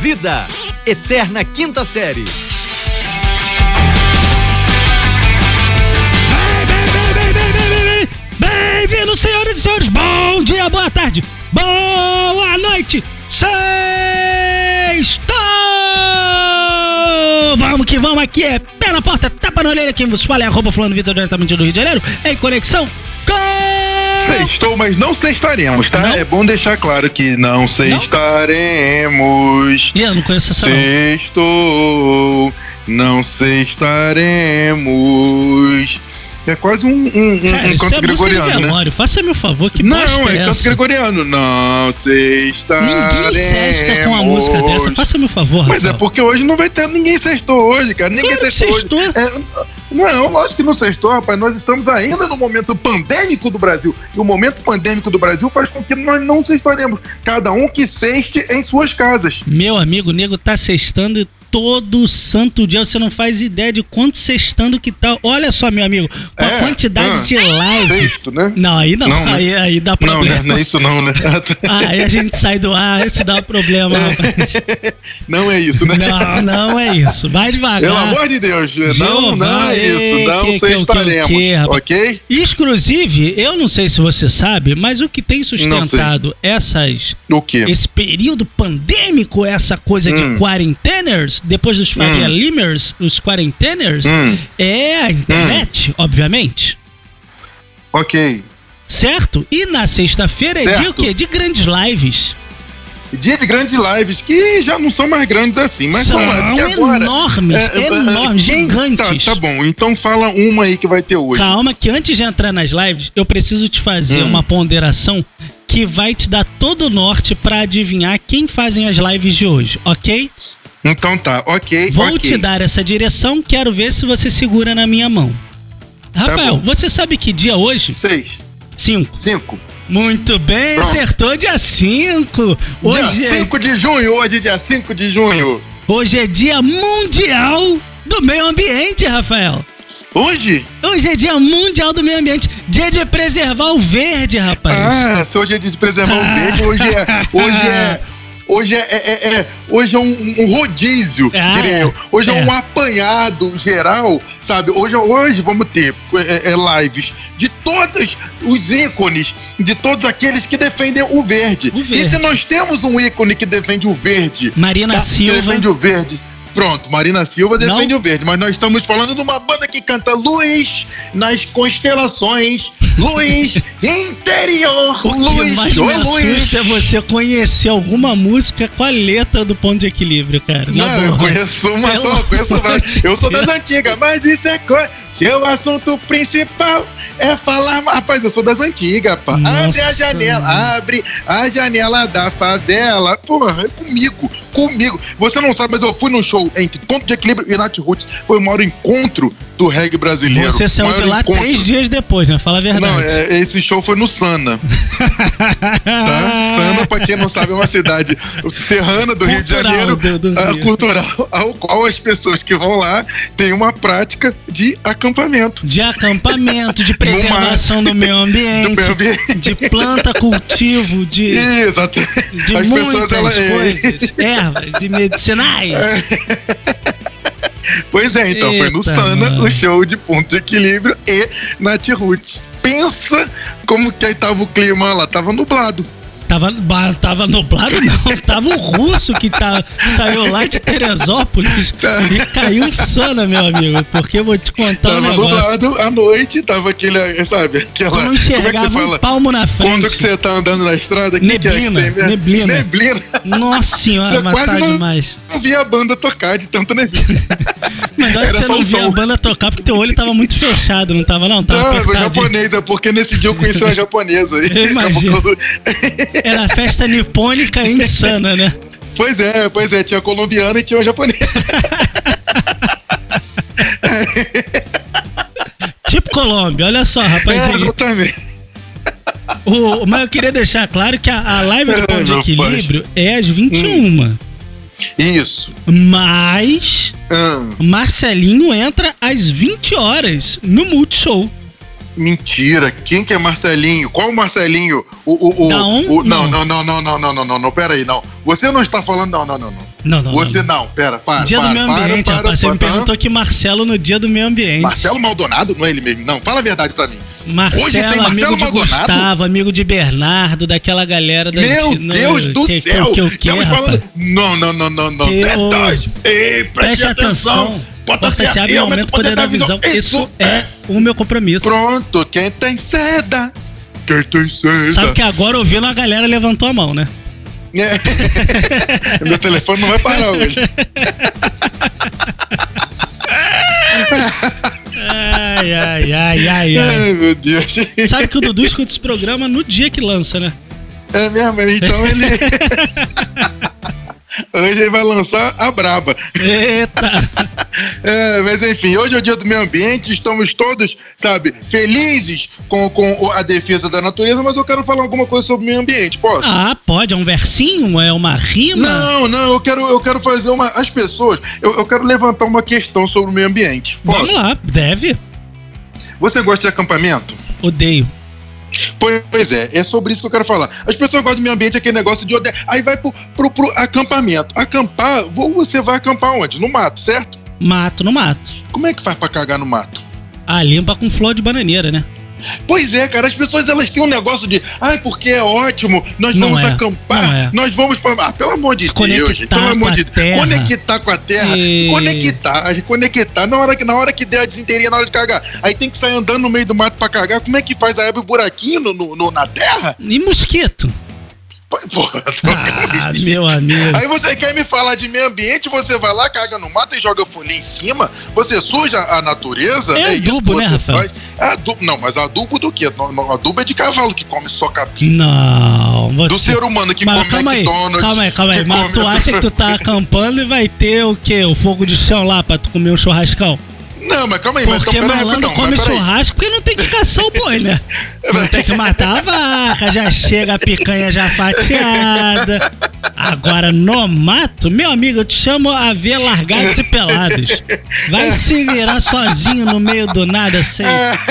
Vida, Eterna Quinta Série. Bem, bem, bem, bem, bem, bem, bem, bem. Bem-vindos, senhoras e senhores. Bom dia, boa tarde, boa noite. Sextou! Vamos que vamos aqui, é pé na porta, tapa na orelha. Quem vos fala é arroba fulano Vitor diretamente do Rio de Janeiro, em conexão com... Sextou, mas não sextaremos, tá? Não? É bom deixar claro que não sextaremos. Ih, eu não conheço essa não. Sextou, não sextaremos. É quase um, um, um- Cara, um canto é gregoriano, né? Faça-me o favor, que Não, é é canto gregoriano. Não sextaremos. Ninguém cesta com uma música dessa. Faça-me o favor, Mas é Rafael. porque hoje não vai ter ninguém sextou hoje, cara. Ninguém Claro sextou hoje. É, não, lógico que não sextou, rapaz. Nós estamos ainda no momento pandêmico do Brasil. E o momento pandêmico do Brasil faz com que nós não sextaremos. Cada um que sexte em suas casas. Meu amigo, o nego tá sextando todo santo dia. Você não faz ideia de quanto sextando que tá. Olha só, meu amigo, com a É, quantidade ah, de live. Sexto, né? Não, aí não. Não, né? aí, aí dá Não, problema. né? Não é isso não, né? Aí a gente sai do ar, isso dá problema, rapaz. não é isso, né? Não, não é isso. Vai devagar. Pelo amor de Deus, não, não é isso. Não que- sextaremos, que- ok? Exclusive, eu não sei se você sabe, mas o que tem sustentado essas O quê? esse período pandêmico, essa coisa de Hum. Depois dos Faria Limers, os quarenteners, Hum. é a internet, obviamente. Ok. Certo? E na sexta-feira é dia o quê? De grandes lives. Dia de grandes lives, que já não são mais grandes assim, mas são, São que agora... enormes, É, é, enormes, quem- gigantes. Tá, tá bom, então fala uma aí que vai ter hoje. Calma, que antes de entrar nas lives, eu preciso te fazer Hum. uma ponderação que vai te dar todo o norte pra adivinhar quem fazem as lives de hoje, ok? Então tá, ok, Vou ok. te dar essa direção, quero ver se você segura na minha mão. Rafael, bom. você sabe que dia hoje? Seis, 5. cinco. Muito bem, Pronto. acertou dia 5. Dia Hoje, é, 5 de junho, hoje dia 5 de junho. hoje é dia mundial do meio ambiente, Rafael. Hoje? Hoje é dia mundial do meio ambiente. Dia de preservar o verde, rapaz. Ah, se hoje é dia de preservar o verde, hoje é. Hoje é. Hoje é, é- é- é- hoje é um, um rodízio, Ah, diria eu. Hoje é. é. um apanhado geral, sabe? Hoje, hoje vamos ter é, lives de todos os ícones, de todos aqueles que defendem o verde. O verde. E se nós temos um ícone que defende o verde, Marina tá? que Silva. defende o verde. Pronto, Marina Silva defende Não. o verde, mas nós estamos falando de uma banda que canta luz nas constelações, luz interior, O que luz, mais ô me luz. é você conhecer alguma música com a letra do ponto de equilíbrio, cara. Não, eu conheço uma Pelo só, eu conheço várias. Eu sou das antigas, mas isso é coisa. Seu assunto principal é falar. Rapaz, eu sou das antigas, pá. Abre a Nossa, janela, abre a janela da favela. Porra, é comigo, comigo. Você não sabe, mas eu fui num show entre Ponto de Equilíbrio e Nat Roots. Foi o maior encontro do reggae brasileiro. Você saiu de lá encontro. três dias depois, né? Fala a verdade. Não, é, esse show foi no Sana, tá? Sana, pra quem não sabe, é uma cidade serrana do Rio de Cultural Janeiro, do- do ah, Rio. cultural, ao qual as pessoas que vão lá têm uma prática de acampamento. De acampamento, de preservação do meio Do ambiente, meio ambiente. de planta, cultivo, de, Exato. de As muitas pessoas, elas. coisas, de medicinais. Pois é, então foi no Eita, Sana mano. o show de ponto de equilíbrio e Nat Roots. Pensa como que aí tava o clima lá, tava nublado. Tava, tava nublado, não. Tava o russo que tá, saiu lá de Teresópolis Tá. e caiu em sana, meu amigo. Porque eu vou te contar um Tava negócio. nublado à noite, tava aquele, sabe, aquela. Tu não como é que enxergava fala? um palmo na frente. Quando que você tá andando na estrada, que, que é que Neblina, neblina. Neblina. Nossa senhora, Você mas quase tá não- demais. Não via a banda tocar de tanta neblina. Mas acho que você não um via a banda tocar porque teu olho tava muito fechado, não tava não? Tava Não, é japonês, é porque nesse dia eu conheci uma japonesa. aí. Eu imagino. Acabou que eu- Era festa nipônica insana, né? Pois é, pois é, tinha colombiana e tinha japonesa. Tipo Colômbia, olha só, É, rapazinho. exatamente. O, mas eu queria deixar claro que a, a live do Ponto de Equilíbrio é às 21. Isso. Mas Ah, Marcelinho entra às 20 horas no Multishow. Mentira. Quem que é Marcelinho? Qual o Marcelinho? O, o, o, um? o- não, Não. não, não, não, não, não, não, não, não, pera aí, não. Você não está falando, não, não, não, não. Não, não. Você não. não, pera, para. Dia para, do meio para, ambiente, para, rapaz. Você me para. perguntou que Marcelo no dia do meio ambiente. Marcelo Maldonado, não é ele mesmo? Não, fala a verdade pra mim. Marcelo, Hoje tem amigo Marcelo de Maldonado? Gustavo, amigo de Bernardo, daquela galera da Meu antiga- Deus do que, céu! Que, que, o quê, Estamos falando. Não, não, não, não, não. Que. Ei, preste, Preste atenção. Bota-se Você abre aí, e aumenta aumenta o poder da visão. Isso é o meu compromisso. Pronto, quem tem seda. Quem tem seda. Sabe que agora ouvindo a galera levantou a mão, né? É. Meu telefone não vai parar hoje. Ai, ai, ai, ai, ai. Ai, meu Deus. Sabe que o Dudu escuta esse programa no dia que lança, né? É mesmo, então ele. Hoje ele vai lançar a braba. Eita! É, mas enfim, hoje é o dia do meio ambiente, estamos todos, sabe, felizes com, com a defesa da natureza, mas eu quero falar alguma coisa sobre o meio ambiente, posso? Ah, pode, é um versinho? É uma rima? Não, não, eu quero, eu quero fazer uma. As pessoas, eu, eu quero levantar uma questão sobre o meio ambiente. Posso? Vamos lá, deve. Você gosta de acampamento? Odeio. Pois é, é sobre isso que eu quero falar. As pessoas gostam do meio ambiente, aquele negócio de odeio. Aí vai pro, pro, pro acampamento. Acampar, você vai acampar onde? No mato, certo? Mato no mato. Como é que faz pra cagar no mato? Ah, limpa com flor de bananeira, né? Pois é, cara, as pessoas elas têm um negócio de, ai, porque é ótimo, nós Não vamos é, acampar, é. nós vamos pra. Ah, pelo amor de Se Deus, pelo amor a de terra. Conectar com a terra, E- se conectar, conectar. Na hora, que, na hora que der a desinteria, na hora de cagar. Aí tem que sair andando no meio do mato pra cagar. Como é que faz? Aí abre um buraquinho no, no- no- na terra? E mosquito? Porra, Ah, meu amigo. Aí você quer me falar de meio ambiente, você vai lá, caga no mato e joga folha em cima, você suja a natureza, É é, isso que adubo, né, você Rafael? É adubo, não, mas adubo do quê? Adubo é de cavalo que come só capim. Não, você. Do ser humano que Mas come calma aí, McDonald's. calma aí, calma aí. Mas come- tu acha que tu tá acampando e vai ter o quê? O fogo de chão lá pra tu comer um churrascão? Não, mas calma aí, mas Porque então, peraí, malandro come mas churrasco porque não tem que caçar o boi, né? Não tem que matar a vaca, já chega a picanha já fatiada. Agora, no mato, meu amigo, eu te chamo a ver largados e pelados. Vai se virar sozinho no meio do nada sem,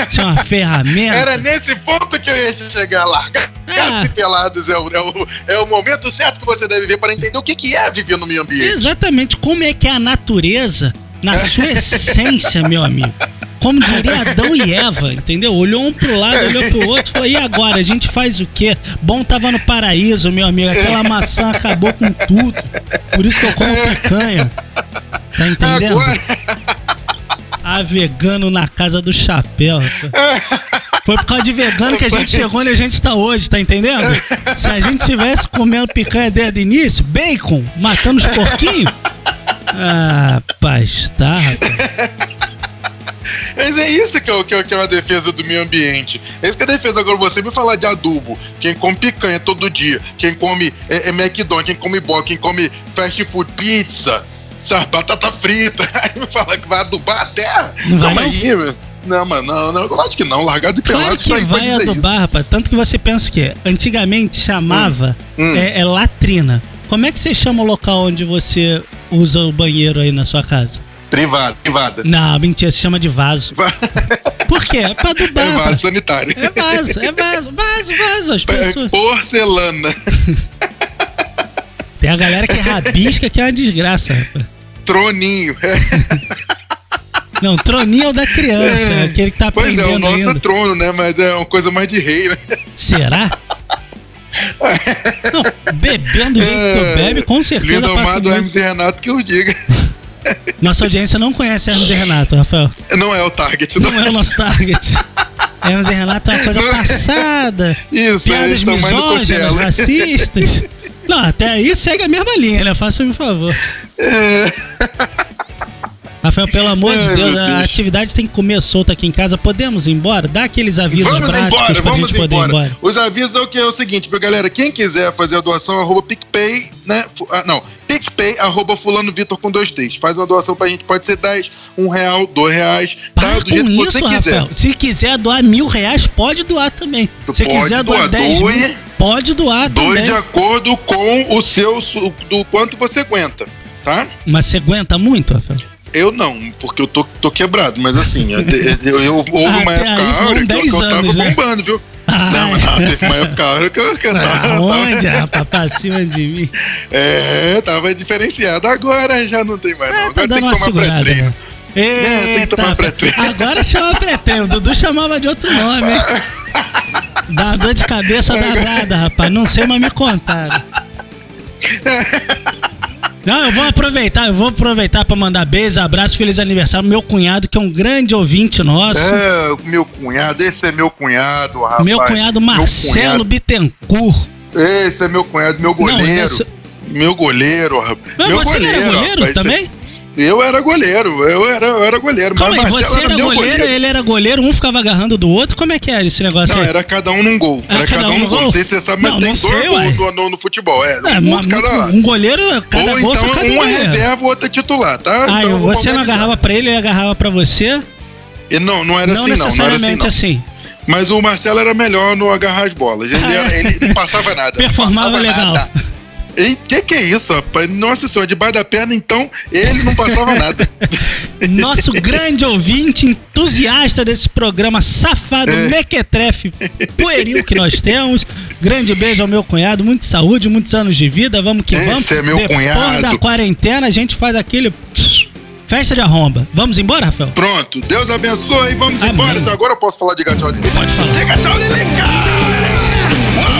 sem uma ferramenta. Era nesse ponto que eu ia chegar lá. Gatos Ah. e pelados é o, é, o, é o momento certo que você deve ver para entender o que, que é viver no meio ambiente. Exatamente como é que é a natureza, na sua essência, meu amigo. Como diria Adão e Eva, entendeu? Olhou um pro lado, olhou pro outro, falou: e agora? A gente faz o quê? Bom tava no paraíso, meu amigo. Aquela maçã acabou com tudo. Por isso que eu como picanha. Tá entendendo? Agora, A vegano na casa do chapéu. Foi por causa de vegano que a gente chegou onde a gente tá hoje, tá entendendo? Se a gente tivesse comendo picanha desde o início, bacon, matando os porquinhos. Ah, rapaz. mas é isso que é, que, é, que é uma defesa do meio ambiente. É isso que é a defesa. Agora, você me falar de adubo, quem come picanha todo dia, quem come é, é McDonald's, quem come bola, quem come fast food, pizza, sabe, batata frita, aí me fala que vai adubar a terra. Não vai Calma não? aí, meu. Não, mas não, não, eu acho que não. Largados e Claro pelados que vai dizer adubar, isso. rapaz. Tanto que você pensa que antigamente chamava Hum. É, é latrina. Como é que você chama o local onde você usa o banheiro aí na sua casa? Privada, privada. Não, mentira, se chama de vaso. Va- Por quê? É pra adubar. É rapaz. vaso sanitário. É vaso, é vaso, vaso, vaso. As É pessoas. porcelana. Tem a galera que rabisca que é uma desgraça, rapaz. Troninho. Não, troninho é o da criança, É. aquele que tá Pois é, aprendendo o nosso é ainda. trono, né? Mas é uma coisa mais de rei, né? Será? Não, bebendo do jeito que tu bebe, com certeza Lindo passa amado muito. Hermes e Renato que eu diga. Nossa audiência não conhece Hermes e Renato, Rafael. Não é o target, não, Não é o nosso target. Hermes e Renato é uma coisa Não é. passada. Isso, Piadas misóginas, racistas. Não, até aí segue a mesma linha, né? Faça-me um favor. Rafael, pelo amor de Ai, Deus, meu a atividade tem que comer solta aqui em casa. Podemos ir embora? Dá aqueles avisos Vamos práticos embora, pra vamos gente poder embora. ir embora. Os avisos é o que é o seguinte, meu galera, quem quiser fazer a doação, arroba PicPay, né? Ah, não, PicPay, arroba fulano Vitor com dois T's. Faz uma doação pra gente, pode ser 10, um real, dois reais, tá? Para Do jeito que você quiser. Rafael. Se quiser doar mil reais, pode doar também. Tu Se pode quiser doar doar, 10 doe. mil, pode doar Doe também. de acordo com o seu, do quanto você aguenta, tá? Mas você aguenta muito, Rafael? Eu não, porque eu tô, tô quebrado, mas assim, eu, eu, eu- houve uma Até época áurea que eu, 10 que eu tava anos, né? bombando, viu? Não, mas teve uma época que eu, que eu tava, tava- rapaz? Pra cima de mim. É, tava diferenciado. Agora já não tem mais, não. É, Agora tem que tomar pré-treino. né? tem que tomar pré-treino. agora chama pré-treino. Dudu chamava de outro nome, hein? Dá dor de cabeça danada, rapaz. Não sei, mas me contaram. Não, eu vou aproveitar, eu vou aproveitar pra mandar beijo, abraço, feliz aniversário meu cunhado, que é um grande ouvinte nosso. É, meu cunhado, esse é meu cunhado, rapaz. meu cunhado Meu Marcelo cunhado. Bittencourt. Esse é meu cunhado, meu goleiro. esse- Meu goleiro, rapaz. Não, meu você não era goleiro rapaz. também? Eu era goleiro, eu era, eu era goleiro. Calma aí, mas Marcelo você era meu goleiro, ele era goleiro, um ficava agarrando do outro. Como é que era esse negócio Não, aí? era cada um num gol. Ah, Era cada, um num gol. Não sei se você sabe, mas Não, tem dois gols no, no, futebol. É, É, um cada um goleiro, cada Ou gol então fica um é goleiro. reserva, o outro é titular, tá? Ah, então, você vamos não agarrava pra ele, ele agarrava pra você? E Não, não era não assim, não. Não era assim, não. assim. Mas o Marcelo era melhor no agarrar as bolas. Ele, era- ele não passava nada. Performava passava legal. Nada. Hein? Que que é isso, rapaz? Nossa senhora, debaixo da perna, então, ele não passava nada. Nosso grande ouvinte, entusiasta desse programa safado, É. mequetrefe, pueril que nós temos. Grande beijo ao meu cunhado, muita saúde, muitos anos de vida, vamos que Esse vamos. é meu Depois cunhado. da quarentena, a gente faz aquele festa de arromba. Vamos embora, Rafael? Pronto, Deus abençoe e vamos Amém. embora. Agora eu posso falar de Gatão de Pode falar. Diga tchau, Lilica!